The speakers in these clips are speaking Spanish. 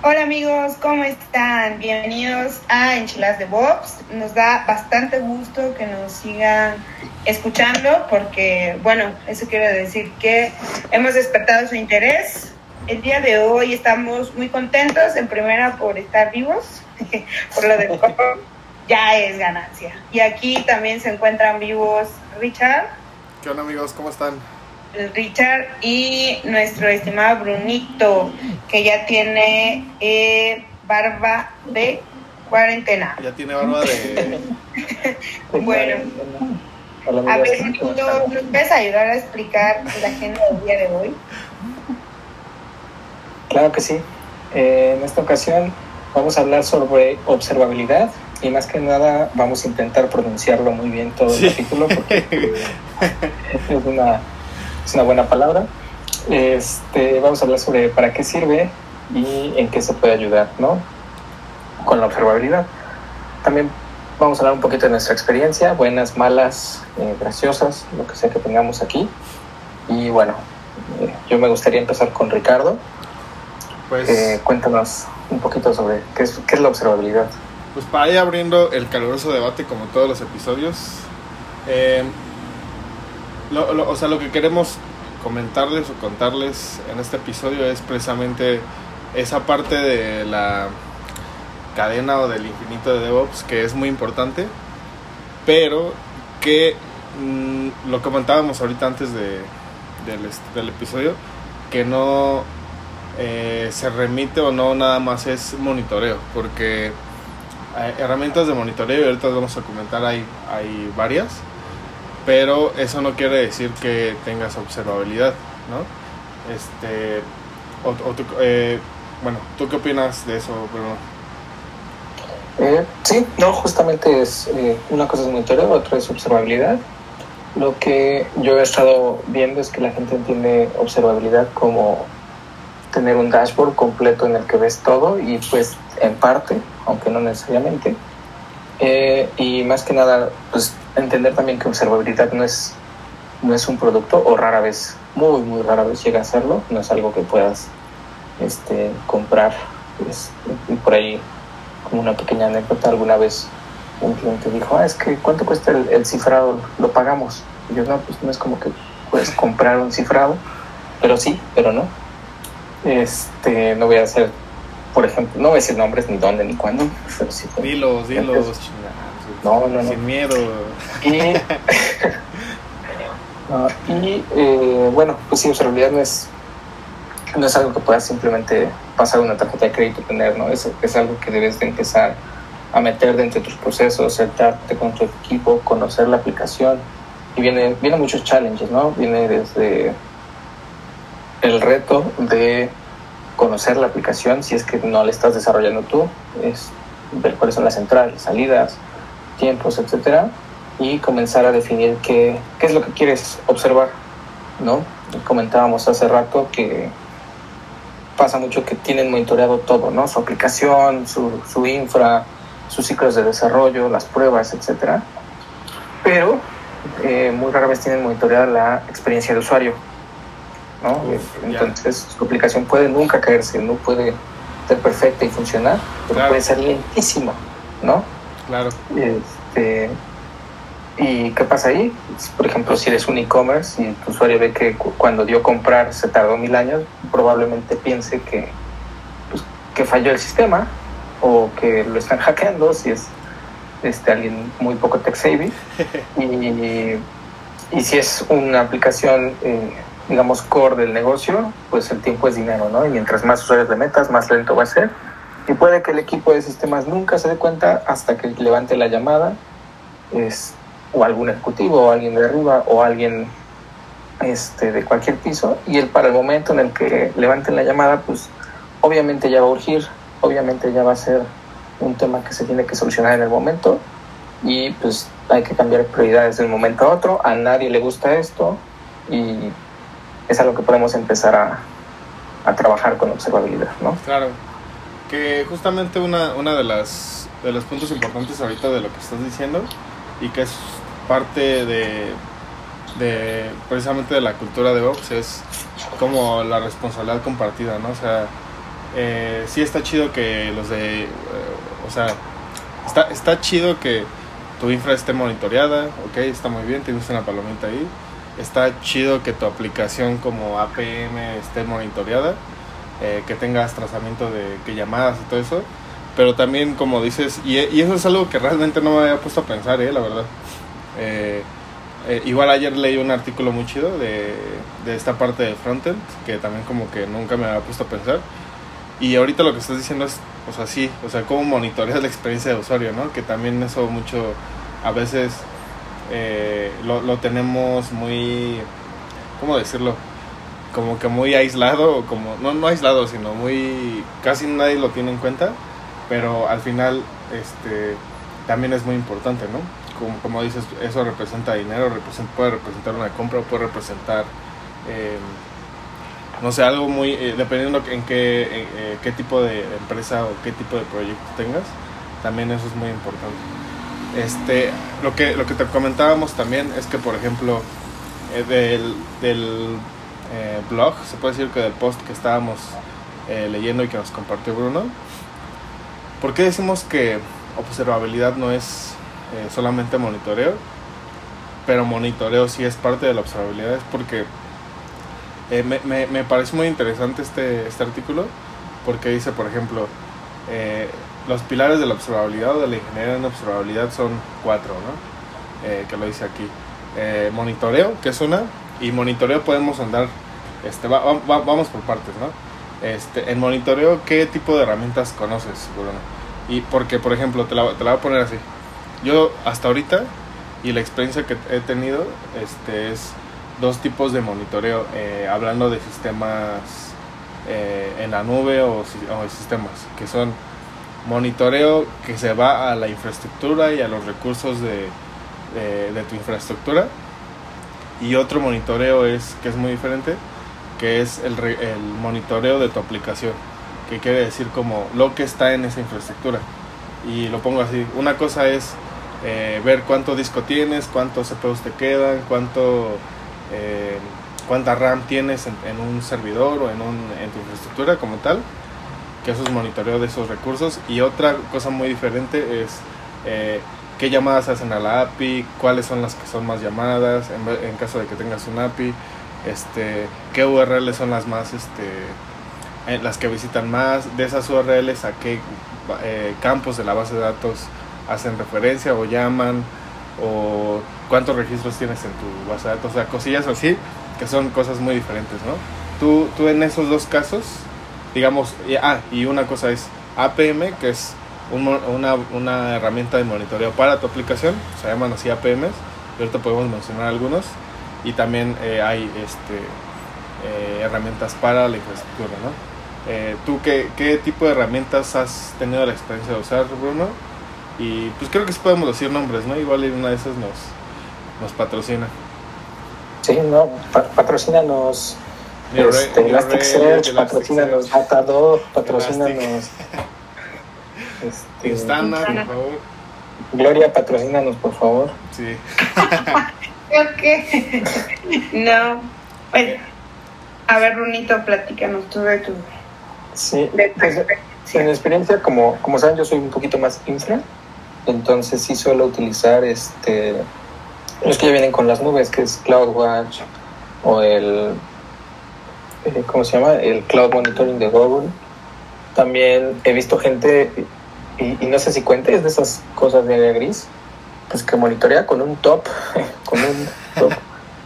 Hola amigos, ¿cómo están? Bienvenidos a Enchiladas de Bobs. Nos da bastante gusto que nos sigan escuchando porque, bueno, eso quiere decir que hemos despertado su interés. El día de hoy estamos muy contentos, en primera por estar vivos, por lo del copo, ya es ganancia. Y aquí también se encuentran vivos Richard. ¿Qué onda amigos? ¿Cómo están? Richard y nuestro estimado Brunito, que ya tiene eh, barba de cuarentena. Ya tiene barba de... bueno, a ver, Brunito, ¿nos puedes ayudar a explicar la agenda del día de hoy? Claro que sí. Eh, en esta ocasión vamos a hablar sobre observabilidad y más que nada vamos a intentar pronunciarlo muy bien todo el capítulo porque es una es una buena palabra. Este, vamos a hablar sobre para qué sirve y en qué se puede ayudar, ¿no? Con la observabilidad. También vamos a hablar un poquito de nuestra experiencia, buenas, malas, eh, graciosas, lo que sea que tengamos aquí. Y bueno, eh, yo me gustaría empezar con Ricardo. Pues, eh, cuéntanos un poquito sobre qué es, qué es la observabilidad. Pues para ir abriendo el caluroso debate como todos los episodios, o sea, lo que queremos comentarles o contarles en este episodio es precisamente esa parte de la cadena o del infinito de DevOps que es muy importante, pero que mm, lo comentábamos ahorita antes de, del, episodio, que no eh, se remite o no nada más es monitoreo, porque herramientas de monitoreo, y ahorita vamos a comentar, hay, hay varias pero eso no quiere decir que tengas observabilidad, ¿no? Este, eh, bueno, ¿tú qué opinas de eso, Bruno? Eh, sí, no, justamente es eh, una cosa es monitoreo, otra es observabilidad. Lo que yo he estado viendo es que la gente entiende observabilidad como tener un dashboard completo en el que ves todo y pues en parte, aunque no necesariamente. y más que nada, pues entender también que observabilidad no es, no es un producto o rara vez, muy, muy rara vez llega a serlo, no es algo que puedas este, comprar. Pues, y por ahí, como una pequeña anécdota, alguna vez un cliente dijo, ah, es que ¿cuánto cuesta el, cifrado? Lo pagamos. Y yo, no, pues no es como que puedes comprar un cifrado, pero sí, pero no. Este, no voy a hacer, por ejemplo, no voy a decir nombres, ni dónde, ni cuándo, pero sí. Dilos, dilos, no, no, no. Sin miedo. Y, y eh, bueno, pues sí, observabilidad no es, no es algo que puedas simplemente pasar una tarjeta de crédito y tener, ¿no? Es, es algo que debes de empezar a meter dentro de tus procesos, sentarte con tu equipo, conocer la aplicación. Y viene, viene muchos challenges, ¿no? Viene desde el reto de conocer la aplicación, si es que no la estás desarrollando tú, es ver cuáles son las entradas, salidas, tiempos, etcétera, y comenzar a definir qué, qué es lo que quieres observar, ¿no? Comentábamos hace rato que pasa mucho que tienen monitoreado todo, ¿no? Su aplicación, su, su infra, sus ciclos de desarrollo, las pruebas, etcétera, pero eh, muy rara vez tienen monitoreada la experiencia de usuario, ¿no? Entonces su aplicación puede nunca caerse, no puede ser perfecta y funcionar, pero puede ser lentísima, ¿no? Claro. Este, ¿Y qué pasa ahí? Por ejemplo, si eres un e-commerce y tu usuario ve que cuando dio comprar se tardó mil años, probablemente piense que, pues, que falló el sistema o que lo están hackeando si es este, alguien muy poco tech savvy. y, y si es una aplicación, eh, digamos, core del negocio, pues el tiempo es dinero, ¿no? Y mientras más usuarios le metas, más lento va a ser y puede que el equipo de sistemas nunca se dé cuenta hasta que levante la llamada, es, o algún ejecutivo, o alguien de arriba, o alguien este, de cualquier piso, y él para el momento en el que levanten la llamada, pues obviamente ya va a urgir, obviamente ya va a ser un tema que se tiene que solucionar en el momento, y pues hay que cambiar prioridades de un momento a otro, a nadie le gusta esto, y es algo que podemos empezar a, a trabajar con observabilidad, ¿no? Claro que justamente una, una de las de los puntos importantes ahorita de lo que estás diciendo y que es parte de, precisamente de la cultura de Vox es como la responsabilidad compartida, ¿no? O sea, eh, sí está chido que los de, eh, o sea, está, está chido que tu infra esté monitoreada, ok, está muy bien, tienes una palomita ahí. Está chido que tu aplicación como APM esté monitoreada, eh, que tengas trazamiento de que llamadas y todo eso. Pero también, como dices, y, y eso es algo que realmente no me había puesto a pensar, eh, la verdad. Eh, eh, igual ayer leí un artículo muy chido de, de esta parte de frontend, que también como que nunca me había puesto a pensar. Y ahorita lo que estás diciendo es, o sea, sí, o sea, cómo monitoreas la experiencia de usuario, ¿no? Que también eso mucho, a veces eh, lo, lo tenemos muy, ¿cómo decirlo? Como que muy aislado, como, no, no aislado, sino muy, casi nadie lo tiene en cuenta, pero al final, este, también es muy importante, ¿no? Como, como dices, eso representa dinero, representa, puede representar una compra, puede representar... Eh, no sé, algo muy, eh, dependiendo en qué, en, eh, qué tipo de empresa o qué tipo de proyecto tengas, también eso es muy importante. Este, lo que, lo que te comentábamos también es que, por ejemplo, eh, del, del eh, blog, se puede decir que del post que estábamos eh, leyendo y que nos compartió Bruno, ¿por qué decimos que observabilidad no es eh, solamente monitoreo? Pero monitoreo sí es parte de la observabilidad, es porque me, me, me, parece muy interesante este, este artículo porque dice, por ejemplo, los pilares de la observabilidad o de la ingeniería en observabilidad son cuatro, ¿no? Que lo dice aquí. Monitoreo, que es una, y monitoreo podemos andar, este, va, va, vamos por partes, ¿no? Este, en monitoreo, ¿qué tipo de herramientas conoces, Bruno? Y porque, por ejemplo, te la, te la voy a poner así. Yo hasta ahorita, y la experiencia que he tenido, este, es dos tipos de monitoreo, eh, hablando de sistemas eh, en la nube o, o, sistemas, que son monitoreo que se va a la infraestructura y a los recursos de, de, de tu infraestructura. Y otro monitoreo es que es muy diferente, que es el, el monitoreo de tu aplicación, que quiere decir como lo que está en esa infraestructura. Y lo pongo así, una cosa es eh, ver cuánto disco tienes, cuántos CPUs te quedan, cuánto eh, cuánta RAM tienes en, un servidor o en, un, en tu infraestructura como tal, que eso es monitoreo de esos recursos. Y otra cosa muy diferente es eh, qué llamadas hacen a la API, cuáles son las que son más llamadas, en, caso de que tengas un API, este, qué URLs son las más, este, eh, las que visitan más, de esas URLs a qué eh, campos de la base de datos hacen referencia o llaman, o cuántos registros tienes en tu base de datos, o sea, cosillas así, que son cosas muy diferentes, ¿no? Tú, tú en esos dos casos, digamos, ah, y una cosa es APM, que es un, una, una herramienta de monitoreo para tu aplicación, se llaman así APMs, y ahorita podemos mencionar algunos, y también eh, hay este, eh, herramientas para la infraestructura, ¿no? Eh, ¿Tú qué, qué tipo de herramientas has tenido la experiencia de usar, Bruno? Y pues creo que sí podemos decir nombres, ¿no? Igual una de esas nos, nos patrocina. Sí, no, pa patrocínanos. Este, Elasticsearch, patrocínanos Datadog, patrocínanos. Este, por favor. Gloria, patrocínanos, por favor. Sí. ok. no. Bueno, a ver, Runito, platícanos tú de tu. Sí, de tu pues, en mi experiencia, como, como saben, yo soy un poquito más infra, entonces sí suelo utilizar este los que ya vienen con las nubes, que es CloudWatch o el, eh, ¿cómo se llama? El Cloud Monitoring de Google. También he visto gente, y, y no sé si cuenta, es de esas cosas de área gris, pues que monitorea con un top, con un top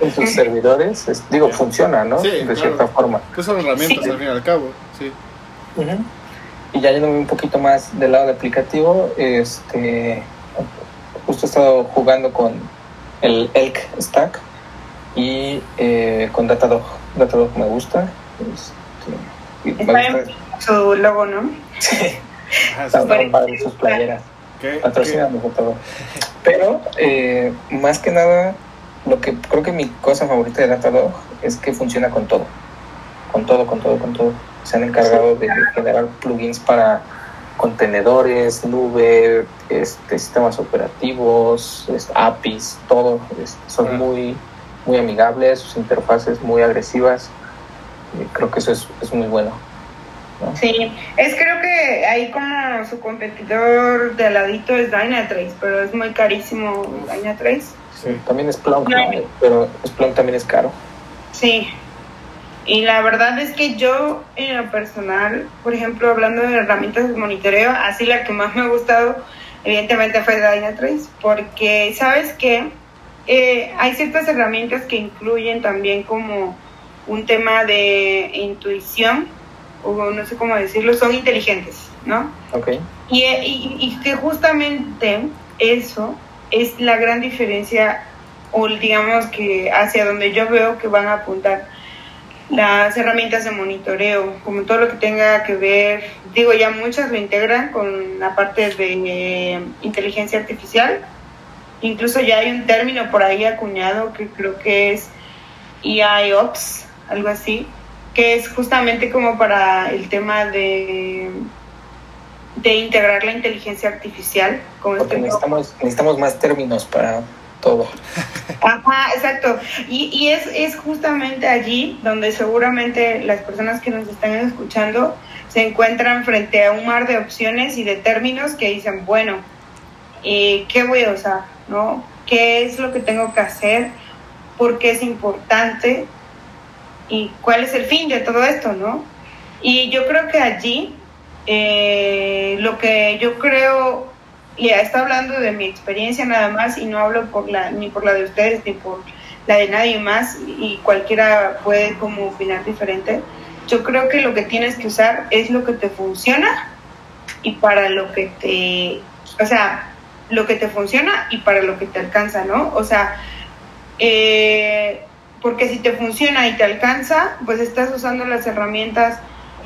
en sus servidores. Es, digo, funciona, ¿no? Sí, de claro. cierta forma. Pues son herramientas Sí. al fin y al cabo, sí. Uh -huh. Y ya yéndome un poquito más del lado de aplicativo, este, justo he estado jugando con el Elk Stack y eh, con Datadog. Datadog me gusta. Este, y me gusta. Su logo, ¿no? Sí. Sus playeras. Patrocíname, Datadog. Pero, eh, más que nada, lo que creo que mi cosa favorita de Datadog es que funciona con todo. Con todo, con todo, con todo. Se han encargado de generar plugins para contenedores, nube, este, sistemas operativos, este, APIs, todo. Este, son uh -huh. muy, muy amigables, sus interfaces muy agresivas. Y creo que eso es, es muy bueno. ¿No? Sí, es creo que ahí como su competidor de aladito es Dynatrace, pero es muy carísimo Dynatrace. Sí, también es Splunk, pero Splunk también es caro. Sí, y la verdad es que yo, en lo personal, por ejemplo, hablando de herramientas de monitoreo, así la que más me ha gustado, evidentemente fue Dynatrace, porque sabes que eh, hay ciertas herramientas que incluyen también como un tema de intuición, o no sé cómo decirlo, son inteligentes, ¿no? Ok. Y, y, y que justamente eso es la gran diferencia, o digamos que hacia donde yo veo que van a apuntar las herramientas de monitoreo, como todo lo que tenga que ver, digo ya muchas lo integran con la parte de eh, inteligencia artificial, incluso ya hay un término por ahí acuñado que creo que es EIOps, algo así, que es justamente como para el tema de de integrar la inteligencia artificial. Como Porque este necesitamos, necesitamos más términos para todo. Ajá, exacto. Y, y es, es justamente allí donde seguramente las personas que nos están escuchando se encuentran frente a un mar de opciones y de términos que dicen, bueno, eh, ¿qué voy a usar? ¿No? ¿Qué es lo que tengo que hacer? ¿Por qué es importante? ¿Y cuál es el fin de todo esto? ¿no? Y yo creo que allí eh, lo que yo creo y está hablando de mi experiencia nada más y no hablo por la, ni por la de ustedes ni por la de nadie más y cualquiera puede como opinar diferente. Yo creo que lo que tienes que usar es lo que te funciona y para lo que te, o sea, lo que te funciona y para lo que te alcanza, ¿no? O sea, eh, porque si te funciona y te alcanza, pues estás usando las herramientas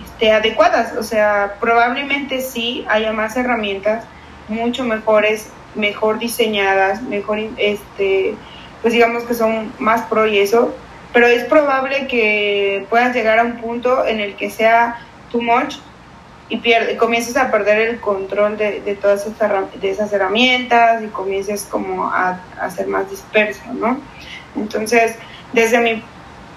este, adecuadas, o sea, probablemente sí haya más herramientas mucho mejores, mejor diseñadas, mejor, este, pues digamos que son más pro y eso, pero es probable que puedas llegar a un punto en el que sea too much y pierde, comiences a perder el control de, de todas esas, de esas herramientas y comiences como a, a ser más disperso, ¿no? Entonces, desde mi,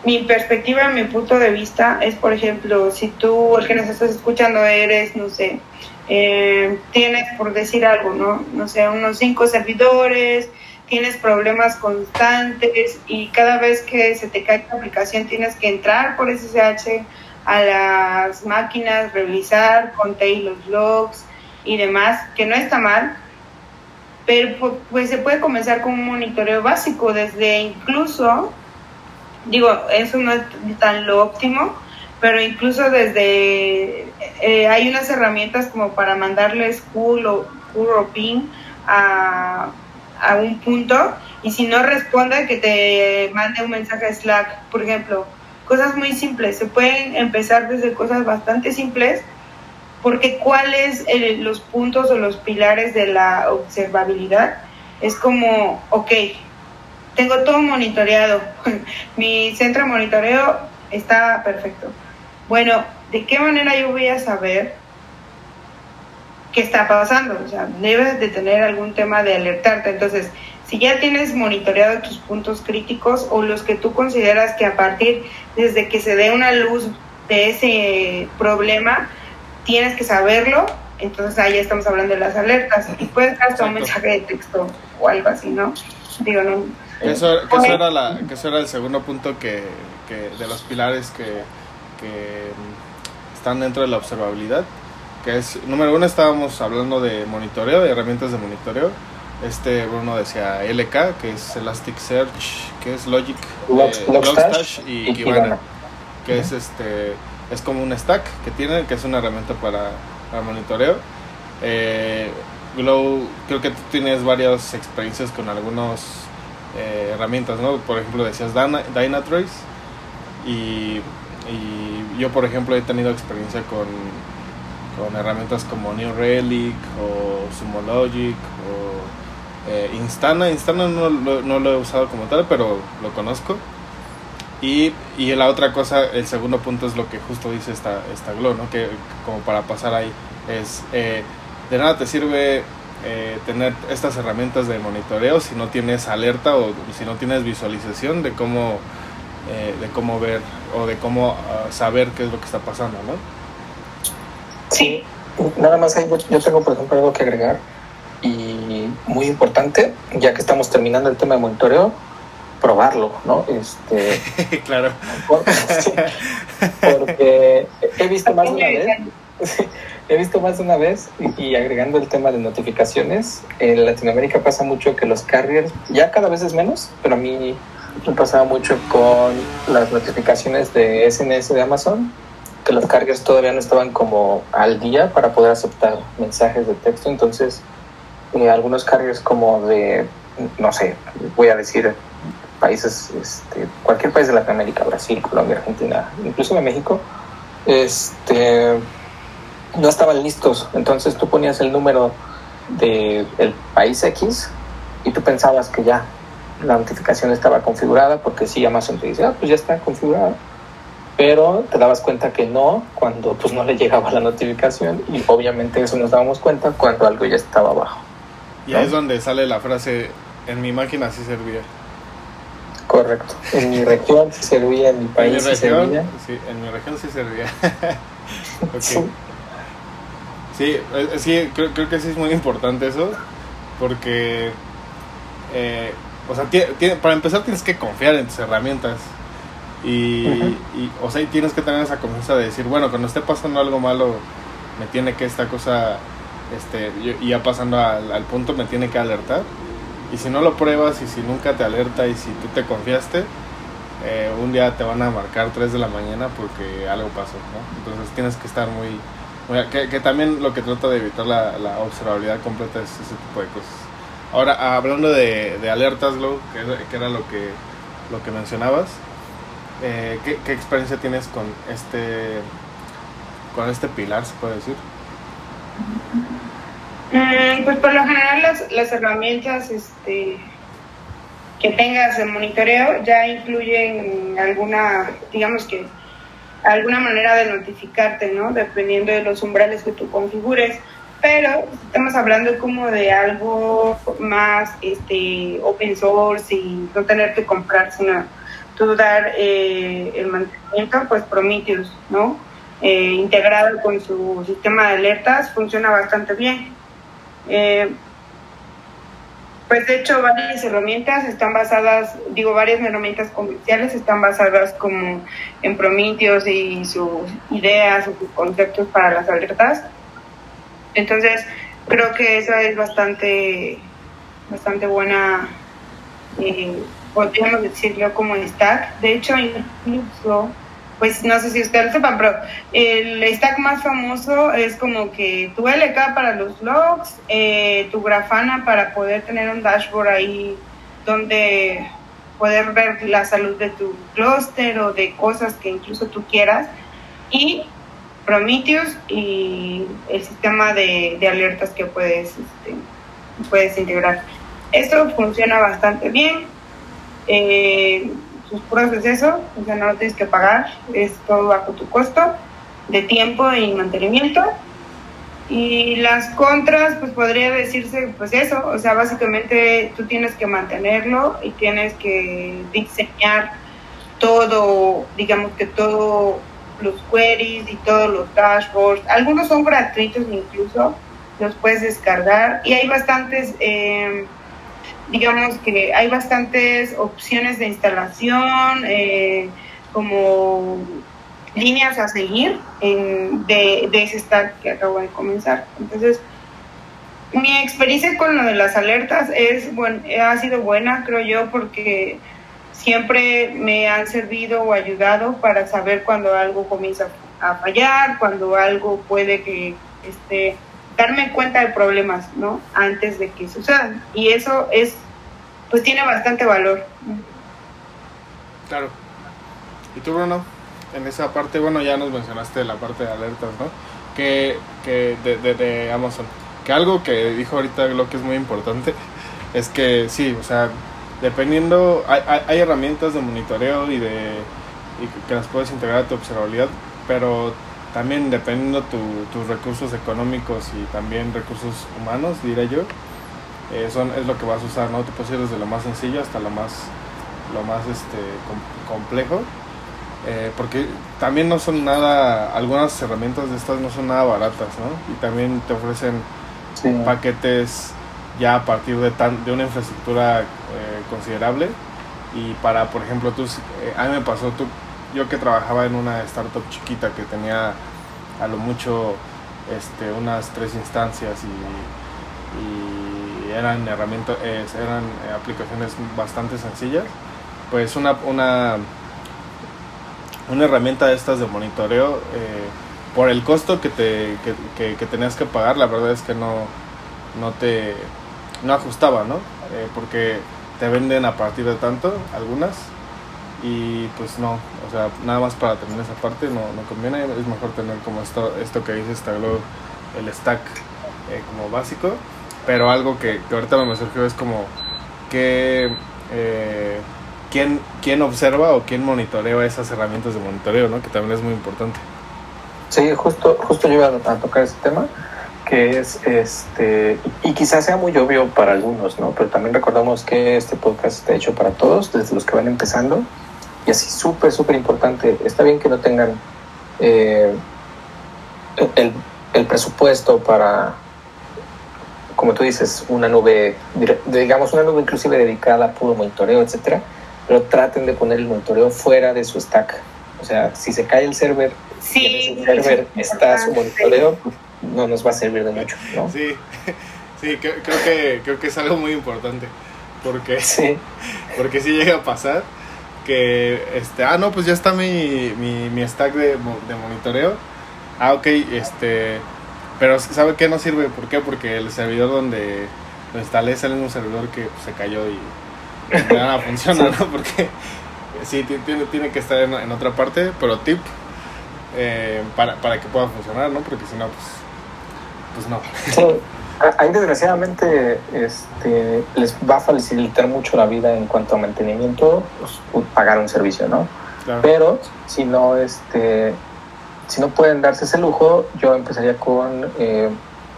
mi perspectiva, mi punto de vista es, por ejemplo, si tú, el que nos estás escuchando, eres, no sé, eh, tienes, por decir algo, ¿no? No sé, unos cinco servidores, tienes problemas constantes y cada vez que se te cae la aplicación tienes que entrar por SSH a las máquinas, revisar, contar los logs y demás, que no está mal, pero pues se puede comenzar con un monitoreo básico, desde incluso, digo, eso no es tan lo óptimo, pero incluso desde eh, hay unas herramientas como para mandarles cool o, cool o ping a, a, un punto y si no responde que te mande un mensaje Slack, por ejemplo, cosas muy simples, se pueden empezar desde cosas bastante simples porque cuáles los puntos o los pilares de la observabilidad. Es como, ok, tengo todo monitoreado, mi centro de monitoreo está perfecto bueno, ¿de qué manera yo voy a saber qué está pasando? O sea, debes de tener algún tema de alertarte. Entonces, si ya tienes monitoreado tus puntos críticos o los que tú consideras que a partir desde que se dé una luz de ese problema, tienes que saberlo, entonces ahí estamos hablando de las alertas. Y puedes hasta un mensaje de texto o algo así, ¿no? Digo, no. Eso, que eso, era, la, que eso era el segundo punto que, que de los pilares que que están dentro de la observabilidad, que es, número uno, estábamos hablando de monitoreo, de herramientas de monitoreo. Este Bruno decía LK, que es Elasticsearch, que es Logic, eh, Logstash y, Kibana, que es este es como un stack que tiene, que es una herramienta para, para monitoreo. Eh, Glow, creo que tú tienes varias experiencias con algunas eh, herramientas, ¿no? Por ejemplo, decías Dynatrace y y yo, por ejemplo, he tenido experiencia con, con herramientas como New Relic o Sumo Logic o eh, Instana. Instana no, no, lo he usado como tal, pero lo conozco. Y, y, la otra cosa, el segundo punto es lo que justo dice esta, esta Glow, ¿no? que como para pasar ahí, es eh, de nada te sirve eh, tener estas herramientas de monitoreo si no tienes alerta o si no tienes visualización de cómo eh, de cómo ver o de cómo ah, saber qué es lo que está pasando, ¿no? Sí. Nada más ahí yo tengo, por ejemplo, algo que agregar y muy importante, ya que estamos terminando el tema de monitoreo, probarlo, ¿no? Este, claro. Porque he visto más de una vez, he visto más de una vez y, agregando el tema de notificaciones, en Latinoamérica pasa mucho que los carriers, ya cada vez es menos, pero a mí me pasaba mucho con las notificaciones de SNS de Amazon, que los carriers todavía no estaban como al día para poder aceptar mensajes de texto, entonces eh, algunos carriers como de, no sé, voy a decir países, este, cualquier país de Latinoamérica, Brasil, Colombia, Argentina, incluso de México, este, no estaban listos. Entonces tú ponías el número del país X y tú pensabas que ya la notificación estaba configurada porque sí, Amazon te dice, ah, pues ya está configurada. Pero te dabas cuenta que no cuando pues no le llegaba la notificación y obviamente eso nos dábamos cuenta cuando algo ya estaba abajo. Y ahí es donde sale la frase, en mi máquina sí servía. Correcto. En mi región sí servía, en mi país ¿En mi región, servía. Sí, en mi región sí servía. Sí, eh, sí creo, creo, que sí es muy importante eso, porque, eh, o sea, para empezar tienes que confiar en tus herramientas. Y, y, o sea, tienes que tener esa confianza de decir, bueno, cuando esté pasando algo malo, me tiene que esta cosa, este, y ya pasando al, al punto, me tiene que alertar. Y si no lo pruebas y si nunca te alerta y si tú te confiaste, eh, un día te van a marcar 3 de la mañana porque algo pasó, ¿no? Entonces tienes que estar muy... que, también lo que trata de evitar la, observabilidad completa es ese tipo de cosas. Ahora, hablando de, alertas, Glow, que, que, era lo que, lo que mencionabas, eh, ¿qué, ¿qué, experiencia tienes con este, con este pilar, se puede decir? Mm, pues por lo general las, las herramientas este, que tengas de monitoreo ya incluyen alguna, digamos que, alguna manera de notificarte, ¿no? Dependiendo de los umbrales que tú configures. Pero estamos hablando como de algo más este, open source y no tener que comprar, sino tú dar eh, el mantenimiento, pues Prometheus, ¿no? Eh, integrado con su sistema de alertas, funciona bastante bien. Eh, pues de hecho varias herramientas están basadas, digo, varias herramientas comerciales están basadas como en Prometheus y sus ideas o sus conceptos para las alertas. Entonces, creo que esa es bastante, bastante buena, eh, podríamos decirlo como stack. De hecho, incluso pues no sé si ustedes lo sepan, pero el stack más famoso es como que tu LK para los logs, eh, tu Grafana para poder tener un dashboard ahí donde poder ver la salud de tu clúster o de cosas que incluso tú quieras, y Prometheus y el sistema de, alertas que puedes, este, puedes integrar. Esto funciona bastante bien. Eh, sus procesos, o sea, no lo tienes que pagar, es todo bajo tu costo de tiempo y mantenimiento. Y las contras, pues podría decirse, pues eso, o sea, básicamente tú tienes que mantenerlo y tienes que diseñar todo, digamos que todos los queries y todos los dashboards. Algunos son gratuitos incluso, los puedes descargar y hay bastantes... Eh, digamos que hay bastantes opciones de instalación, eh, como líneas a seguir de, ese stack que acabo de comenzar. Entonces, mi experiencia con lo de las alertas es bueno, ha sido buena, creo yo, porque siempre me han servido o ayudado para saber cuando algo comienza a fallar, cuando algo puede que esté darme cuenta de problemas, ¿no? Antes de que sucedan. Y eso es, pues tiene bastante valor. Claro. ¿Y tú, Bruno? En esa parte, bueno, ya nos mencionaste la parte de alertas, ¿no? Que, que de, de, Amazon. Que algo que dijo ahorita lo que es muy importante es que sí, o sea, dependiendo, hay, hay, herramientas de monitoreo y de y que las puedes integrar a tu observabilidad, pero también dependiendo tu, tus recursos económicos y también recursos humanos, diré yo, eh, son, es lo que vas a usar, ¿no? Te puedes ir desde lo más sencillo hasta lo más, lo más este, complejo. Eh, porque también no son nada, algunas herramientas de estas no son nada baratas, ¿no? Y también te ofrecen paquetes ya a partir de, tan, de una infraestructura eh, considerable. Y para, por ejemplo, tú, eh, a mí me pasó, tú, yo que trabajaba en una startup chiquita que tenía a lo mucho este, unas tres instancias y, eran herramientas, eran aplicaciones bastante sencillas, pues una, una una herramienta de estas de monitoreo, eh, por el costo que, te, que, que, tenías que pagar, la verdad es que no, no te no ajustaba, ¿no? Eh, porque te venden a partir de tanto, algunas, y pues no, o sea, nada más para tener esa parte no, no conviene, es mejor tener como esto, esto que dice Staglo, el stack eh, como básico, pero algo que, que ahorita me surgió es como que quién, quién observa o quién monitorea esas herramientas de monitoreo, ¿no? Que también es muy importante. Sí, justo, justo yo iba a tocar ese tema, que es este, y quizás sea muy obvio para algunos, ¿no? Pero también recordamos que este podcast está hecho para todos, desde los que van empezando, y así súper, súper importante. Está bien que no tengan eh, el, el presupuesto para, como tú dices, una nube, digamos, una nube inclusive dedicada a puro monitoreo, etcétera pero traten de poner el monitoreo fuera de su stack. O sea, si se cae el server, sí, el server está su monitoreo, no nos va a servir de mucho, ¿no? Sí, sí, creo, que, creo que es algo muy importante, porque sí. porque si llega a pasar que, este, ah, no, pues ya está mi, mi, mi stack de, de monitoreo, ah, ok, este, pero ¿sabe qué no sirve? ¿Por qué? Porque el servidor donde lo instalé es el mismo servidor que se cayó y nada funciona, ¿no? Porque sí, tiene, tiene que estar en, otra parte, pero tip eh, para, para que pueda funcionar, ¿no? Porque si no, pues, pues no. Sí. Ahí desgraciadamente este, les va a facilitar mucho la vida en cuanto a mantenimiento, pues, pagar un servicio, ¿no? Pero si no, este, si no pueden darse ese lujo, yo empezaría con eh,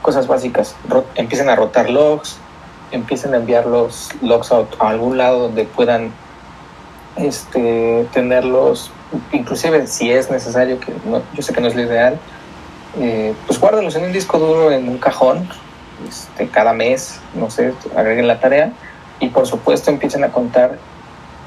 cosas básicas. empiecen a rotar logs, empiecen a enviar los logs a, algún lado donde puedan este, tenerlos, inclusive si es necesario, que yo sé que no es lo ideal, eh, pues guárdenlos en un disco duro, en un cajón, este, cada mes, no sé, agreguen la tarea y por supuesto empiecen a contar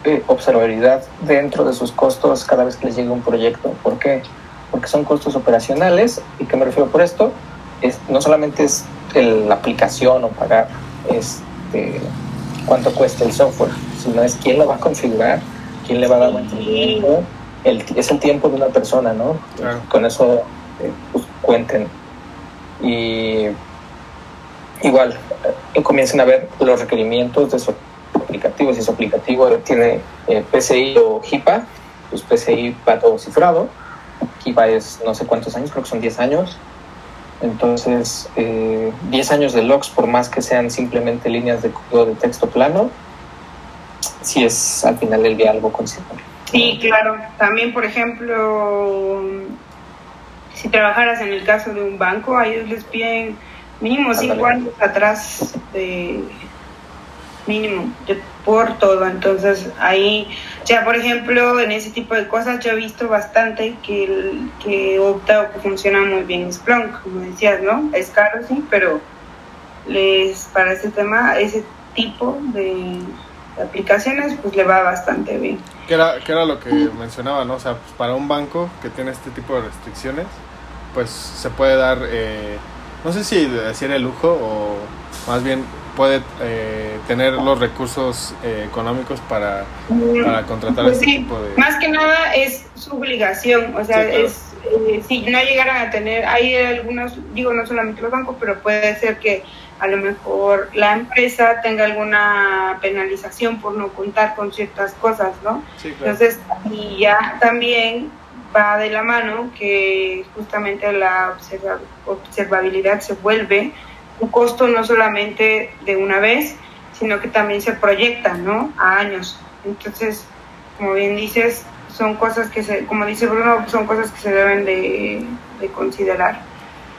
eh, observabilidad dentro de sus costos cada vez que les llegue un proyecto. ¿Por qué? Porque son costos operacionales y qué me refiero por esto, es, no solamente es la aplicación o pagar este, cuánto cuesta el software, sino es quién lo va a configurar, quién le va a dar mantenimiento, el, es el tiempo de una persona, ¿no? Con eso eh, pues, cuenten. Y igual, eh, comiencen a ver los requerimientos de su aplicativo. Si su aplicativo tiene eh, PCI o HIPAA, pues PCI va todo cifrado. HIPAA es no sé cuántos años, creo que son 10 años. Entonces, eh, 10 años de logs, por más que sean simplemente líneas de código de texto plano, si es al final del día algo considerable. Sí, claro. También, por ejemplo, si trabajaras en el caso de un banco, a ellos les piden mínimo 5 años atrás de mínimo por todo. Entonces ahí, ya por ejemplo, en ese tipo de cosas yo he visto bastante que, que opta o que funciona muy bien Splunk, como decías, ¿no? Es caro, sí, pero les para ese tema, ese tipo de, aplicaciones, pues le va bastante bien. Que era, que era lo que mencionaba, ¿no? O sea, pues para un banco que tiene este tipo de restricciones, pues se puede dar, eh, no sé si decir el lujo o más bien puede eh, tener los recursos eh, económicos para, para contratar pues este tipo de... Más que nada es su obligación, o sea, es eh, si no llegaran a tener, hay algunos, digo no solamente los bancos, pero puede ser que a lo mejor la empresa tenga alguna penalización por no contar con ciertas cosas, ¿no? Entonces, y ya también va de la mano que justamente la observabilidad se vuelve un costo no solamente de una vez, sino que también se proyecta, ¿no? A años. Entonces, como bien dices, son cosas que se, como dice Bruno, son cosas que se deben de, considerar.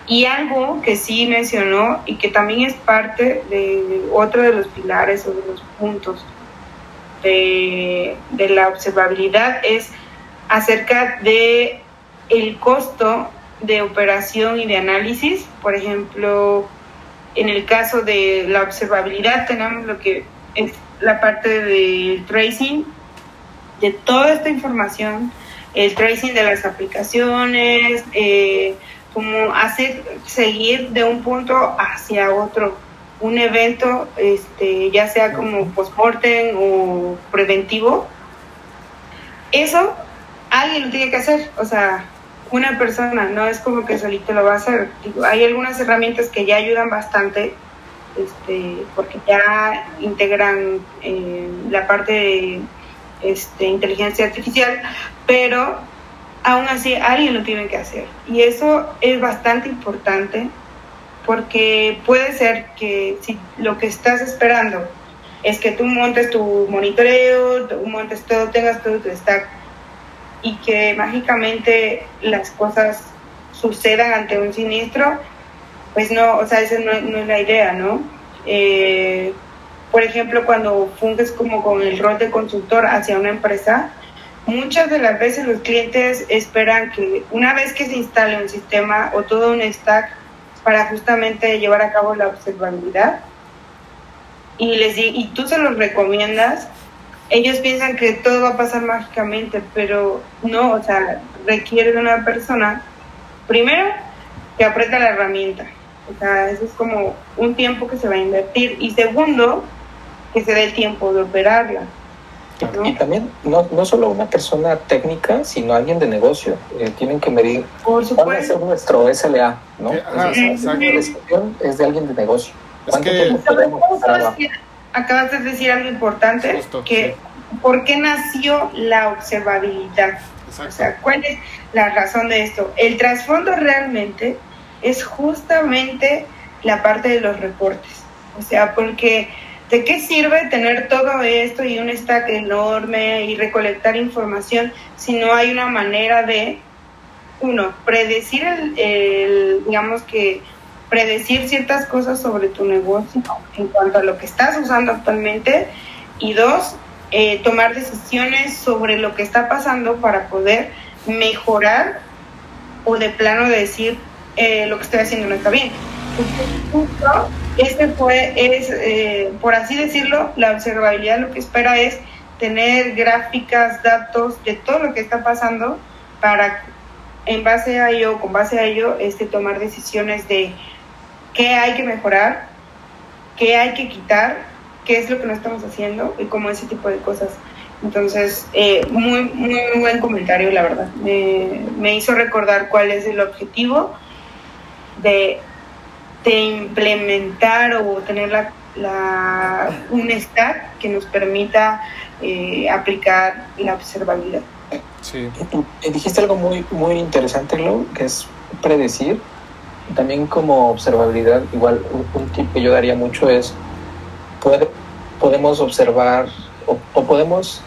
Y algo que sí mencionó y que también es parte de, otro de los pilares o de los puntos de, de la observabilidad es acerca de el costo de operación y de análisis. Por ejemplo, en el caso de la observabilidad tenemos lo que es la parte del tracing de toda esta información, el tracing de las aplicaciones, eh, como hacer seguir de un punto hacia otro un evento, este, ya sea como postmortem o preventivo, eso alguien lo tiene que hacer, o sea, una persona, no es como que solito lo va a hacer. hay algunas herramientas que ya ayudan bastante, este, porque ya integran eh, la parte de este, inteligencia artificial, pero aún así alguien lo tiene que hacer. Y eso es bastante importante porque puede ser que si lo que estás esperando es que tú montes tu monitoreo, tú montes todo, tengas todo tu stack y que mágicamente las cosas sucedan ante un siniestro, pues no, o sea, esa no, es la idea, ¿no? Eh, por ejemplo, cuando funges como con el rol de consultor hacia una empresa, muchas de las veces los clientes esperan que una vez que se instale un sistema o todo un stack para justamente llevar a cabo la observabilidad, y les y tú se los recomiendas, ellos piensan que todo va a pasar mágicamente, pero no, o sea, requiere de una persona, primero, que aprieta la herramienta. O sea, eso es como un tiempo que se va a invertir. Y segundo, que se dé el tiempo de operarla. Y también no, no solo una persona técnica, sino alguien de negocio. Eh, tienen que medir Por cuál va a ser nuestro SLA, ¿no? Ah, la decisión es de alguien de negocio. Es que acabas de decir algo importante, que ¿por qué nació la observabilidad? O sea, ¿cuál es la razón de esto? El trasfondo realmente es justamente la parte de los reportes. O sea, porque ¿de qué sirve tener todo esto y un stack enorme y recolectar información si no hay una manera de, uno, predecir el digamos que predecir ciertas cosas sobre tu negocio en cuanto a lo que estás usando actualmente y dos, eh, tomar decisiones sobre lo que está pasando para poder mejorar o de plano decir eh, lo que estoy haciendo no está bien. Este fue, es, eh, por así decirlo, la observabilidad lo que espera es tener gráficas, datos de todo lo que está pasando para en base a ello, con base a ello, este, tomar decisiones de qué hay que mejorar, qué hay que quitar, qué es lo que no estamos haciendo y como ese tipo de cosas. Entonces, eh, muy, muy, buen comentario, la verdad. Me, hizo recordar cuál es el objetivo de, de implementar o tener la, la, un stack que nos permita eh, aplicar la observabilidad. Sí. Dijiste algo muy, muy interesante, Glo, que es predecir también como observabilidad, igual un, tip que yo daría mucho es, puede, podemos observar o, podemos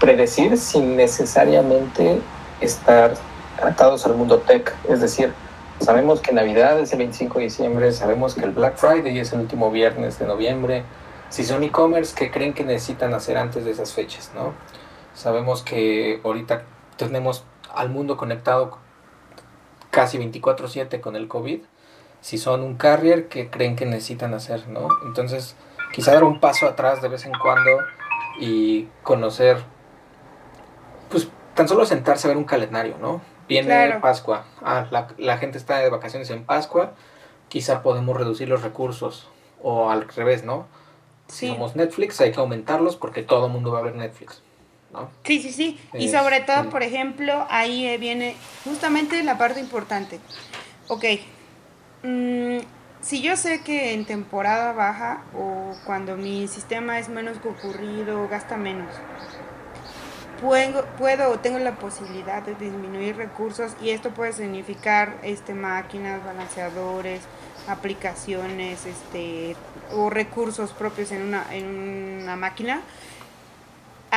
predecir sin necesariamente estar atados al mundo tech. Es decir, sabemos que Navidad es el 25 de diciembre, sabemos que el Black Friday es el último viernes de noviembre. Si son e-commerce, ¿qué creen que necesitan hacer antes de esas fechas? ¿no? Sabemos que ahorita tenemos al mundo conectado casi 24/7 con el COVID, si son un carrier, que creen que necesitan hacer? ¿no? Entonces, quizá dar un paso atrás de vez en cuando y conocer, pues tan solo sentarse a ver un calendario, ¿no? Viene Pascua, ah, la, gente está de vacaciones en Pascua, quizá podemos reducir los recursos, o al revés, ¿no? Si somos Netflix, hay que aumentarlos porque todo el mundo va a ver Netflix. Sí, sí, sí. Y sobre todo, por ejemplo, ahí viene justamente la parte importante. Ok, mm, si yo sé que en temporada baja o cuando mi sistema es menos concurrido, gasta menos, puedo, puedo o tengo la posibilidad de disminuir recursos y esto puede significar este máquinas, balanceadores, aplicaciones, este o recursos propios en una en una máquina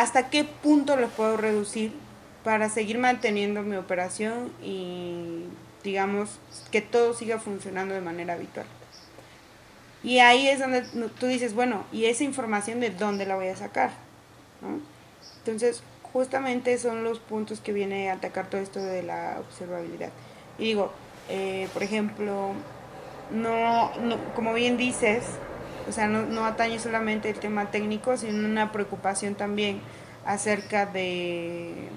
hasta qué punto lo puedo reducir para seguir manteniendo mi operación y digamos que todo siga funcionando de manera habitual. Y ahí es donde tú dices, bueno, ¿y esa información de dónde la voy a sacar? Entonces, justamente son los puntos que viene a atacar todo esto de la observabilidad. Y digo, eh, por ejemplo, no, como bien dices, o sea, no, no atañe solamente el tema técnico, sino una preocupación también acerca de,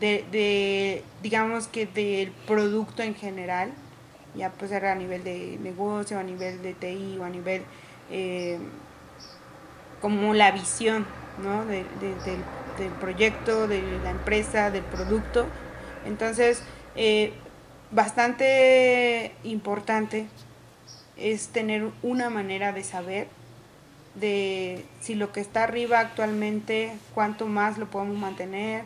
de, digamos que del producto en general, ya pues era a nivel de negocio, a nivel de TI o a nivel eh, como la visión ¿no? del, del, proyecto, de la empresa, del producto. Entonces, eh, bastante importante es tener una manera de saber de si lo que está arriba actualmente, cuánto más lo podemos mantener,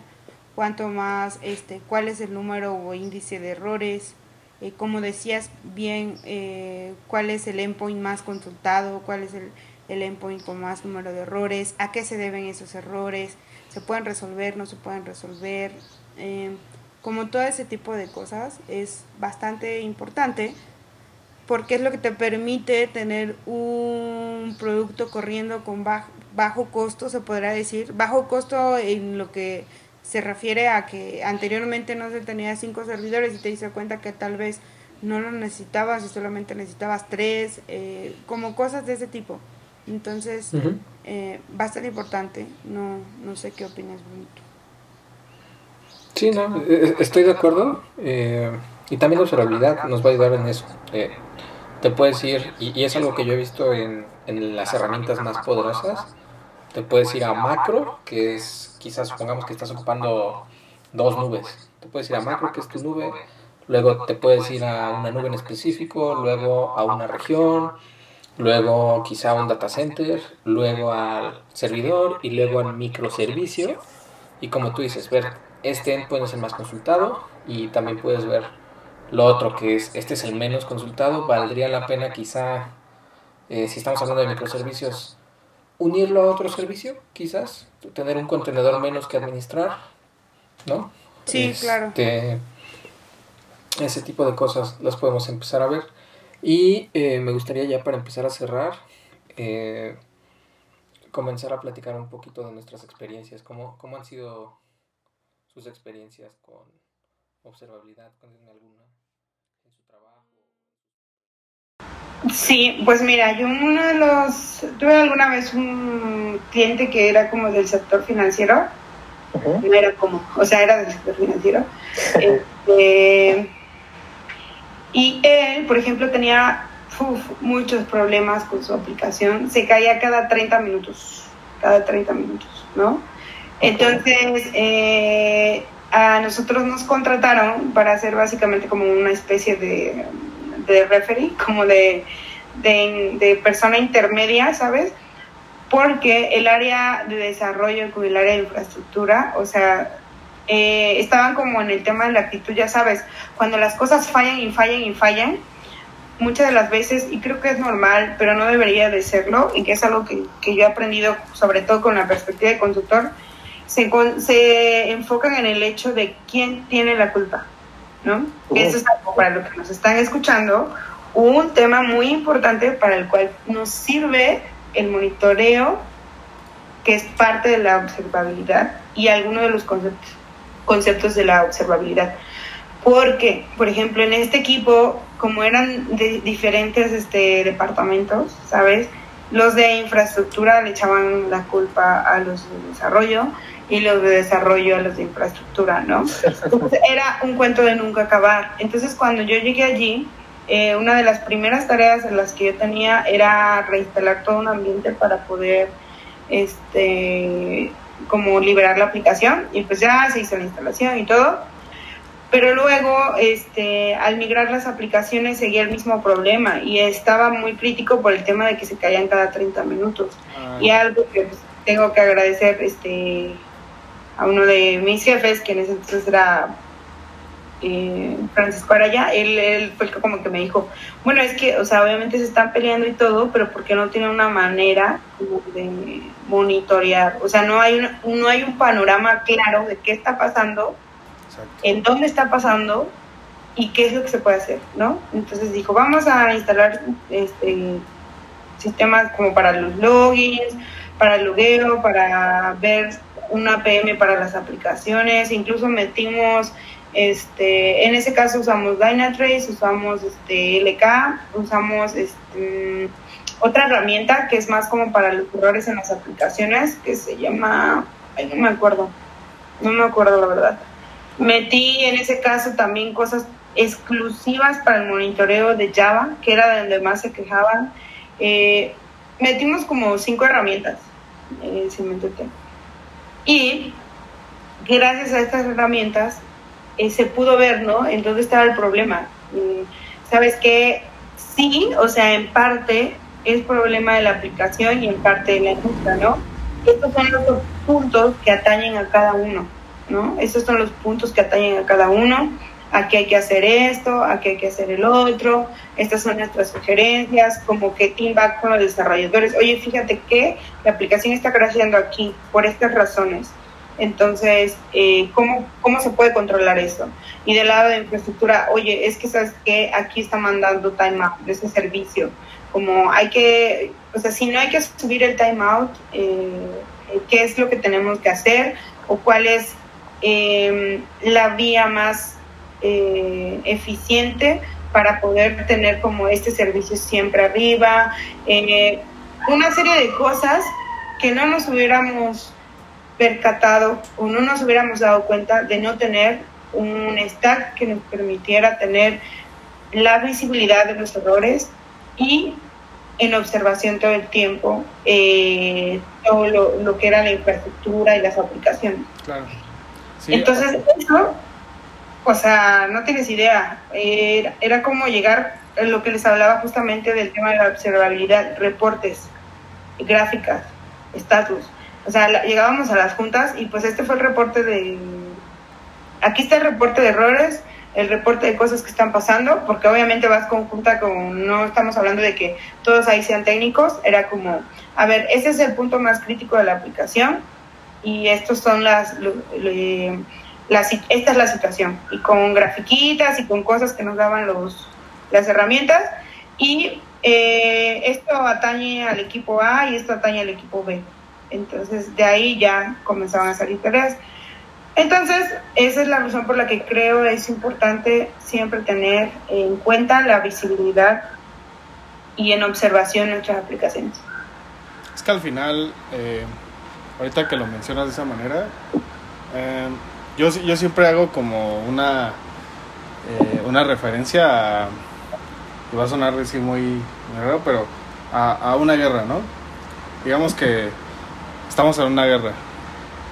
cuánto más, este, cuál es el número o índice de errores, eh, como decías bien, eh, cuál es el endpoint más consultado, cuál es el, el endpoint con más número de errores, a qué se deben esos errores, se pueden resolver, no se pueden resolver, eh, como todo ese tipo de cosas es bastante importante porque es lo que te permite tener un producto corriendo con bajo, bajo costo, se podrá decir, bajo costo en lo que se refiere a que anteriormente no se tenía cinco servidores y te diste cuenta que tal vez no lo necesitabas y solamente necesitabas tres, eh, como cosas de ese tipo. Entonces, eh, va a ser importante. No, no sé qué opinas, Bruno. Sí, no, eh, estoy de acuerdo. y también la observabilidad nos va a ayudar en eso. Te puedes ir, y, es algo que yo he visto en, en las herramientas más poderosas, te puedes ir a macro, que es quizás supongamos que estás ocupando dos nubes. Te puedes ir a macro, que es tu nube, luego te puedes ir a una nube en específico, luego a una región, luego quizá a un data center, luego al servidor y luego al microservicio. Y como tú dices, ver este endpoint es más consultado y también puedes ver lo otro que es, este es el menos consultado, valdría la pena quizá, eh, si estamos hablando de microservicios, unirlo a otro servicio, quizás, tener un contenedor menos que administrar, ¿no? Sí, claro. Este, ese tipo de cosas las podemos empezar a ver. Y eh, me gustaría ya para empezar a cerrar, eh, comenzar a platicar un poquito de nuestras experiencias, cómo, cómo han sido sus experiencias con observabilidad, con alguna Sí, pues mira, yo uno de los, tuve alguna vez un cliente que era como del sector financiero, no era como, o sea, era del sector financiero, este, y él, por ejemplo, tenía muchos problemas con su aplicación, se caía cada 30 minutos, cada 30 minutos, ¿no? Entonces, eh, a nosotros nos contrataron para hacer básicamente como una especie de de referee, como de, de, persona intermedia, ¿sabes? Porque el área de desarrollo con el área de infraestructura, o sea, eh, estaban como en el tema de la actitud, ya sabes, cuando las cosas fallan y fallan y fallan, muchas de las veces, y creo que es normal, pero no debería de serlo, y que es algo que, que yo he aprendido, sobre todo con la perspectiva de consultor, se, se enfocan en el hecho de quién tiene la culpa. ¿No? Eso es algo para lo que nos están escuchando, un tema muy importante para el cual nos sirve el monitoreo, que es parte de la observabilidad, y algunos de los conceptos, conceptos de la observabilidad. Porque, por ejemplo, en este equipo, como eran de diferentes este, departamentos, ¿sabes? Los de infraestructura le echaban la culpa a los de desarrollo, y los de desarrollo a los de infraestructura, ¿no? Entonces, era un cuento de nunca acabar. Entonces cuando yo llegué allí, eh, una de las primeras tareas en las que yo tenía era reinstalar todo un ambiente para poder, este, como liberar la aplicación y pues ya se hizo la instalación y todo. Pero luego, este, al migrar las aplicaciones seguía el mismo problema y estaba muy crítico por el tema de que se caían cada 30 minutos. Ah. Y algo que pues, tengo que agradecer, este, a uno de mis jefes, que en ese entonces era eh, Francisco Araya, él, él fue el que como que me dijo, bueno, es que, o sea, obviamente se están peleando y todo, pero porque no tiene una manera como de monitorear, o sea, no hay, un, no hay un panorama claro de qué está pasando, en dónde está pasando y qué es lo que se puede hacer, ¿no? Entonces dijo, vamos a instalar este sistemas como para los logins, para el logueo, para ver una PM para las aplicaciones, incluso metimos, este, en ese caso usamos Dynatrace, usamos este, LK, usamos este, otra herramienta que es más como para los errores en las aplicaciones, que se llama, ay, no me acuerdo, no me acuerdo la verdad. Metí en ese caso también cosas exclusivas para el monitoreo de Java, que era de donde más se quejaban. Eh, metimos como cinco herramientas, eh, si me Y gracias a estas herramientas eh, se pudo ver, ¿no? En dónde estaba el problema. Sabes que sí, o sea, en parte es problema de la aplicación y en parte de la industria, ¿no? Estos son los puntos que atañen a cada uno, ¿no? Estos son los puntos que atañen a cada uno. Aquí hay que hacer esto, aquí hay que hacer el otro. Estas son nuestras sugerencias, como que teamback con los desarrolladores. Oye, fíjate que la aplicación está creciendo aquí por estas razones. Entonces, eh, ¿cómo, ¿cómo se puede controlar eso? Y del lado de infraestructura, oye, es que sabes que aquí está mandando timeout de ese servicio como hay que, o sea, si no hay que subir el timeout, eh, qué es lo que tenemos que hacer o cuál es em, la vía más eh, eficiente para poder tener como este servicio siempre arriba, eh, una serie de cosas que no nos hubiéramos percatado o no nos hubiéramos dado cuenta de no tener un stack que nos permitiera tener la visibilidad de los errores y en observación todo el tiempo eh, todo lo, que era la infraestructura y las aplicaciones. Claro. Entonces, eso, o sea, no tienes idea. Era, como llegar, a lo que les hablaba justamente del tema de la observabilidad, reportes, gráficas, estatus. O sea, llegábamos a las juntas y pues este fue el reporte de... Aquí está el reporte de errores, el reporte de cosas que están pasando, porque obviamente vas conjunta con, no estamos hablando de que todos ahí sean técnicos, era como, a ver, ese es el punto más crítico de la aplicación y estos son las, las esta es la situación, y con grafiquitas y con cosas que nos daban los, las herramientas, y eh, esto atañe al equipo A y esto atañe al equipo B. Entonces de ahí ya comenzaban a salir tareas. Entonces, esa es la razón por la que creo es importante siempre tener en cuenta la visibilidad y en observación nuestras aplicaciones. Es que al final, eh, ahorita que lo mencionas de esa manera, eh, yo, yo siempre hago como una, eh, una referencia a, y va a sonar así muy, muy raro, pero a, a una guerra, ¿no? Digamos que estamos en una guerra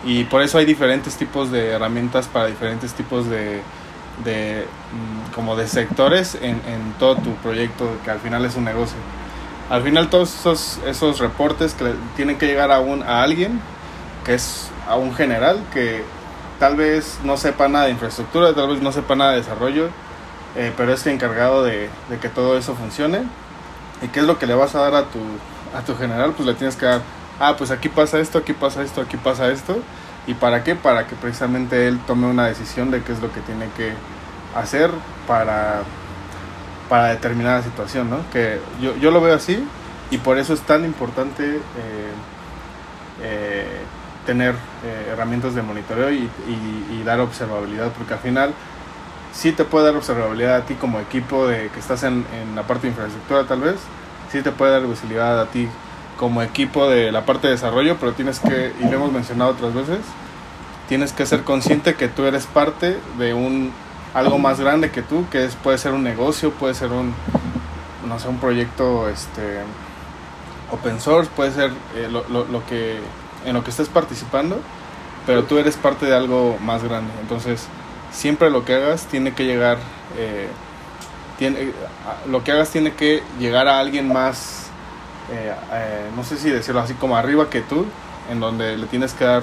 y por eso hay diferentes tipos de herramientas para diferentes tipos de, de mm, como de sectores en, en, todo tu proyecto que al final es un negocio al final todos esos, esos reportes que tienen que llegar a un a alguien que es a un general que tal vez no sepa nada de infraestructura tal vez no sepa nada de desarrollo eh, pero es el encargado de, que todo eso funcione y qué es lo que le vas a dar a tu a tu general pues le tienes que dar ah, pues aquí pasa esto, aquí pasa esto, aquí pasa esto. ¿Y para qué? Para que precisamente él tome una decisión de qué es lo que tiene que hacer para, para determinada situación, ¿no? Que yo, yo lo veo así y por eso es tan importante eh, eh, tener eh, herramientas de monitoreo y, dar observabilidad, porque al final sí te puede dar observabilidad a ti como equipo de que estás en, la parte de infraestructura tal vez, sí te puede dar visibilidad a ti como equipo de la parte de desarrollo, pero tienes que, y lo hemos mencionado otras veces, tienes que ser consciente que tú eres parte de un algo más grande que tú, que es, puede ser un negocio, puede ser un, no sé, un proyecto este, open source, puede ser eh, lo, lo, que, en lo que estés participando, pero tú eres parte de algo más grande. Entonces, siempre lo que hagas tiene que llegar, eh, tiene, lo que hagas tiene que llegar a alguien más eh, eh, no sé si decirlo así como arriba que tú, en donde le tienes que dar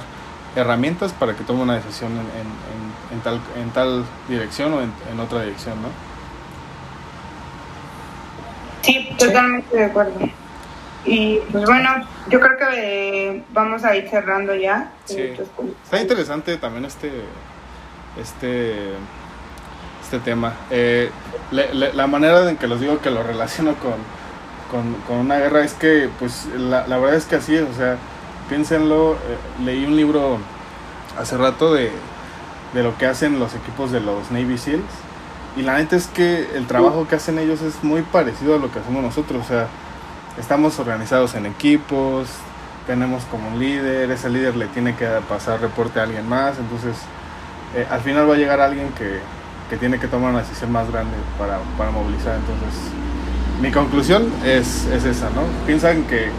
herramientas para que tome una decisión en, tal, en tal dirección o en, otra dirección, ¿no? Sí, totalmente de acuerdo. Y pues bueno, yo creo que eh, vamos a ir cerrando ya. Está interesante también este este este tema. la manera en que los digo que lo relaciono con con, una guerra es que, pues, la, verdad es que así es, o sea, piénsenlo, eh, leí un libro hace rato de, de lo que hacen los equipos de los Navy SEALs. Y la neta es que el trabajo que hacen ellos es muy parecido a lo que hacemos nosotros. O sea, estamos organizados en equipos, tenemos como un líder, ese líder le tiene que pasar reporte a alguien más. Entonces, eh, al final va a llegar alguien que, que, tiene que tomar una decisión más grande para, para movilizar. Entonces, mi conclusión es, es esa, ¿no? Piensan que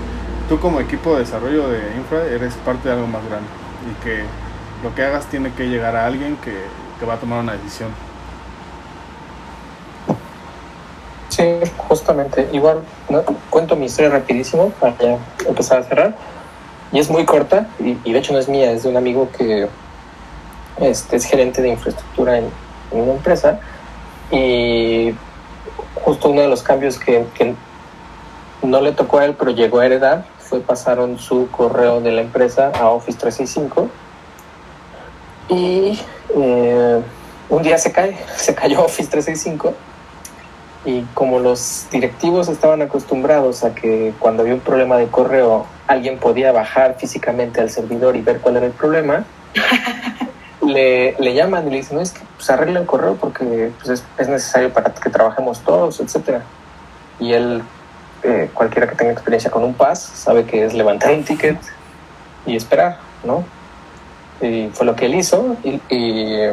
tú como equipo de desarrollo de infra eres parte de algo más grande y que lo que hagas tiene que llegar a alguien que, que va a tomar una decisión. Justamente. Igual, cuento mi historia rapidísimo para ya empezar a cerrar. Y es muy corta, y, de hecho no es mía, es de un amigo que este, es gerente de infraestructura en, una empresa. Y justo uno de los cambios que, que, no le tocó a él, pero llegó a heredar, fue pasaron su correo de la empresa a Office 365 y eh, un día se cae, se cayó Office 365 y como los directivos estaban acostumbrados a que cuando había un problema de correo alguien podía bajar físicamente al servidor y ver cuál era el problema, le, le, llaman y le dicen, no, es que pues, arregla el correo porque pues, es, es, necesario para que trabajemos todos, etc. Y él, eh, cualquiera que tenga experiencia con un PAS, sabe que es levantar un ticket y esperar, ¿no? Y fue lo que él hizo y, y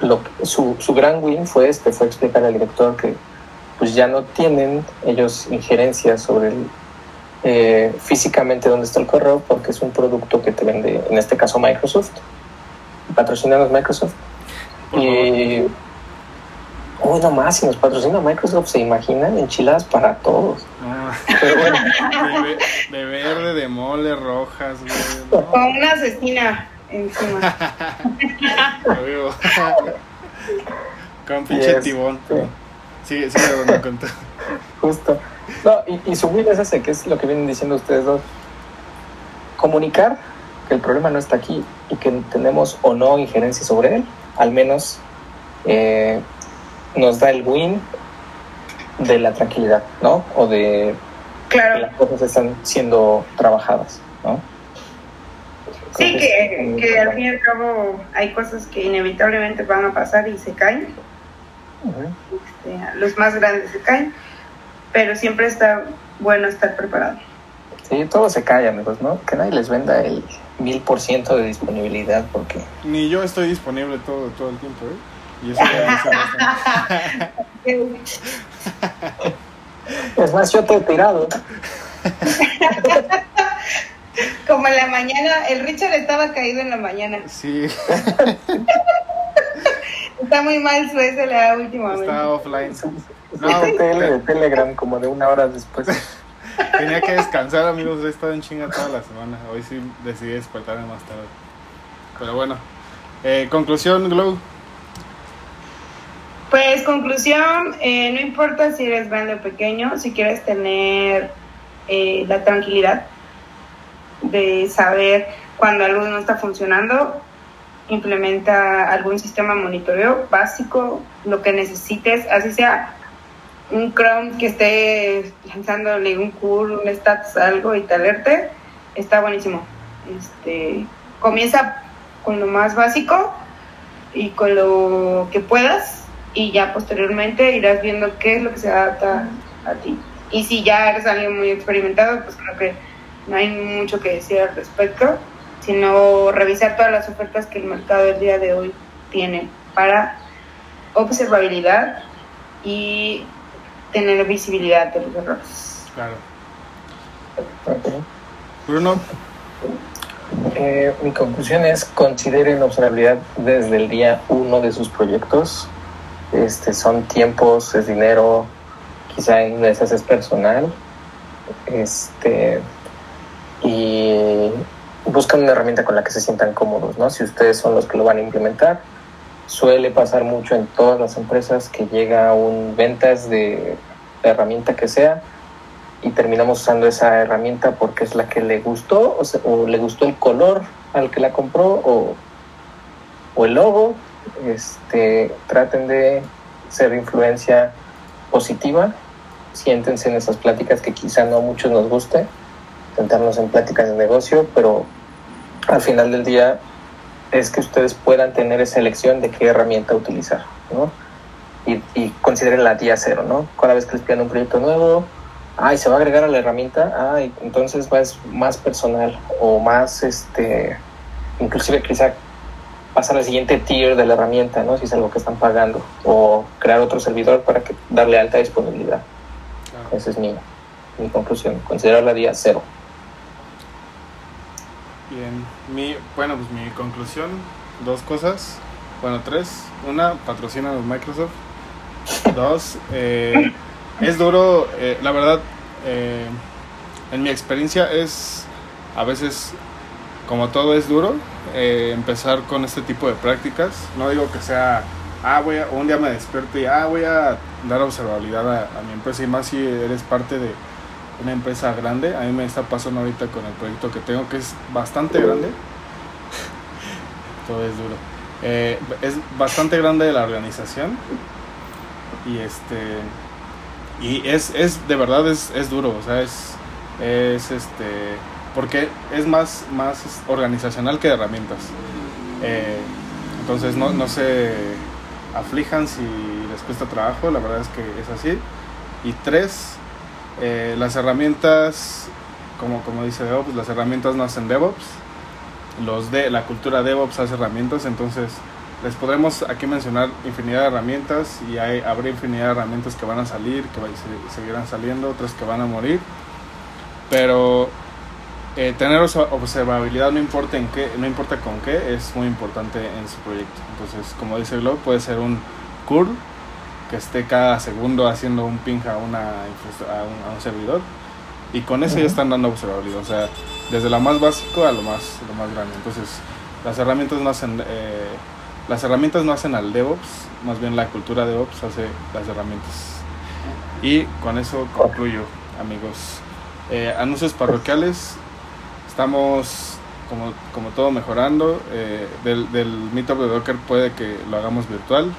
lo, su, su, gran win fue este, fue explicar al director que pues ya no tienen ellos injerencia sobre el, eh, físicamente dónde está el correo porque es un producto que te vende, en este caso Microsoft, patrocinados Microsoft. Por y uy, no más, si nos patrocina Microsoft, se imaginan enchiladas para todos. Ah, Pero bueno, de, de verde, de mole, rojas, güey. Con una asesina encima. Lo. Con pinche Yes. tibón. Sí. Sigue, sigue hablando con tu- justo. No, y, y su win es ese, que es lo que vienen diciendo ustedes dos. Comunicar que el problema no está aquí y que tenemos o no injerencia sobre él, al menos eh, nos da el win de la tranquilidad, ¿no? O de que las cosas están siendo trabajadas, ¿no? Sí, que, muy que al fin y al cabo hay cosas que inevitablemente van a pasar y se caen. Este, los más grandes se caen, pero siempre está bueno estar preparado. Sí, todo se cae, amigos, ¿no? Que nadie les venda el mil por ciento de disponibilidad porque Ni yo estoy disponible todo, todo el tiempo, ¿eh? Y eso ya me bastante. es más, yo te he tirado. Como en la mañana, el Richard estaba caído en la mañana. Sí, Está muy mal su SLA últimamente. estaba offline. No, de Telegram como de una hora después. Tenía que descansar, amigos. He estado en chinga toda la semana. Hoy sí decidí despertarme más tarde. Pero bueno. Eh, conclusión, Glow. Pues conclusión, eh, no importa si eres grande o pequeño, si quieres tener eh, la tranquilidad de saber cuando algo no está funcionando, implementa algún sistema monitoreo básico, lo que necesites, así sea un Chrome que esté lanzándole un curl, un status, algo y te alerte, está buenísimo. Este, comienza con lo más básico y con lo que puedas y ya posteriormente irás viendo qué es lo que se adapta a ti. Y si ya eres alguien muy experimentado, pues creo que no hay mucho que decir al respecto, sino revisar todas las ofertas que el mercado del día de hoy tiene para observabilidad y tener visibilidad de los errores. Claro. Ok. Bruno. Eh, mi conclusión es consideren observabilidad desde el día uno de sus proyectos. Este, son tiempos, es dinero, quizá en veces es personal. Este, y buscan una herramienta con la que se sientan cómodos, ¿no? Si ustedes son los que lo van a implementar, suele pasar mucho en todas las empresas que llega un ventas de herramienta que sea y terminamos usando esa herramienta porque es la que le gustó o, se- o le gustó el color al que la compró o, o el logo. Este, traten de ser influencia positiva, siéntense en esas pláticas que quizá no a muchos nos guste, sentarnos en pláticas de negocio, pero al final del día es que ustedes puedan tener esa elección de qué herramienta utilizar, ¿no? Y, y consideren la día cero, ¿no? Cada vez que les pidan un proyecto nuevo, ay, se va a agregar a la herramienta, ay, entonces va es más personal o más, este, inclusive quizá pasar al siguiente tier de la herramienta, ¿no? Si es algo que están pagando o crear otro servidor para que darle alta disponibilidad. Esa es mi, mi conclusión, considerar la día cero. Bien, mi, bueno, pues mi conclusión, dos cosas, bueno, tres. Una, patrocina a Microsoft. Dos, eh, es duro, eh, la verdad, eh, en mi experiencia es a veces, como todo es duro, eh, empezar con este tipo de prácticas. No digo que sea, ah, voy a, un día me despierto y, ah, voy a dar observabilidad a mi empresa y más si eres parte de una empresa grande. A mí me está pasando ahorita con el proyecto que tengo, que es bastante grande. Todo es duro. Eh, es bastante grande la organización. Y este. Y es, es de verdad, es, es duro. O sea, es. Es este. Porque es más, más organizacional que de herramientas. Eh, entonces no, no se aflijan si les cuesta trabajo, la verdad es que es así. Y tres, eh, las herramientas, como, como dice DevOps, las herramientas no hacen DevOps. Los de, la cultura DevOps hace herramientas, entonces les podremos aquí mencionar infinidad de herramientas y hay, habrá infinidad de herramientas que van a salir, que seguirán saliendo, otras que van a morir. Pero eh, tener obs- observabilidad no importa en qué, no importa con qué, es muy importante en su proyecto. Entonces, como dice Globo, puede ser un curl que esté cada segundo haciendo un ping a, una, a, un, a un servidor y con eso ya están dando observabilidad. O sea, desde lo más básico a lo más, lo más grande. Entonces, las herramientas no hacen, eh, las herramientas no hacen al DevOps, más bien la cultura DevOps hace las herramientas. Y con eso concluyo, amigos. Eh, anuncios parroquiales. Estamos, como, como todo, mejorando. Eh, del, del Meetup de Docker puede que lo hagamos virtual.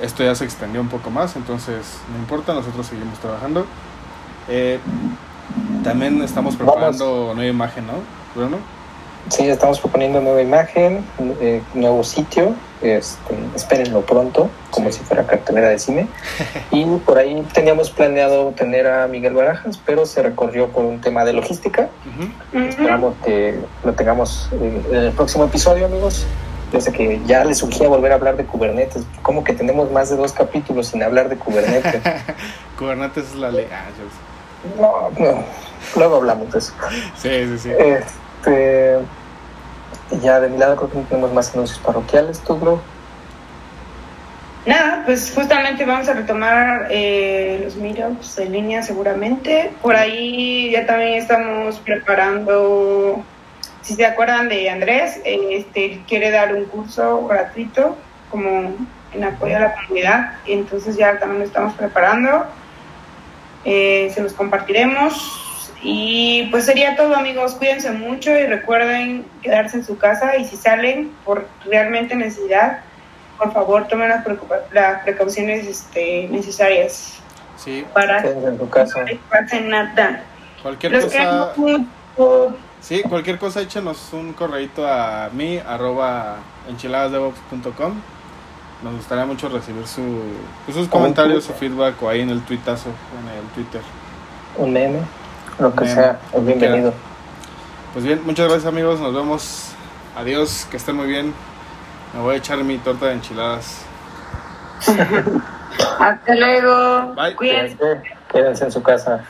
Esto ya se extendió un poco más, entonces no importa, nosotros seguimos trabajando. Eh, también estamos preparando nueva imagen, ¿no, Bruno? Sí, estamos proponiendo nueva imagen, eh, nuevo sitio, este, espérenlo pronto, como Sí. si fuera cartelera de cine. Y por ahí teníamos planeado tener a Miguel Barajas, pero se recorrió por un tema de logística. Esperamos que lo tengamos eh, en el próximo episodio, amigos. Desde que ya les surgía volver a hablar de Kubernetes, como que tenemos más de dos capítulos sin hablar de Kubernetes. Kubernetes es la ley. Ah, yo sé. No, no, luego hablamos de eso. Sí, sí, sí. Este, ya de mi lado creo que no tenemos más anuncios parroquiales, tú, bro. Nada, pues justamente vamos a retomar eh, los meetups en línea seguramente. Por ahí ya también estamos preparando, si se acuerdan de Andrés, este quiere dar un curso gratuito como en apoyo a la comunidad. Entonces ya también lo estamos preparando. Eh, se los compartiremos. Y pues sería todo amigos, cuídense mucho y recuerden quedarse en su casa y si salen por realmente necesidad, por favor tomen las, las precauciones este, necesarias Sí, para que Quédense en tu casa. no les pase nada. cualquier Los cosa. queremos mucho. Sí, cualquier cosa échenos un correito a mí, arroba enchiladasdevox.com. Nos gustaría mucho recibir su, pues, sus comentarios, su feedback o ahí en el tuitazo, en el Twitter. Un meme, lo que Meme, sea, es bienvenido. Pues bien, muchas gracias amigos, nos vemos. Adiós, que estén muy bien. Me voy a echar mi torta de enchiladas. Hasta luego. Bye. Cuídense. Quédense en su casa.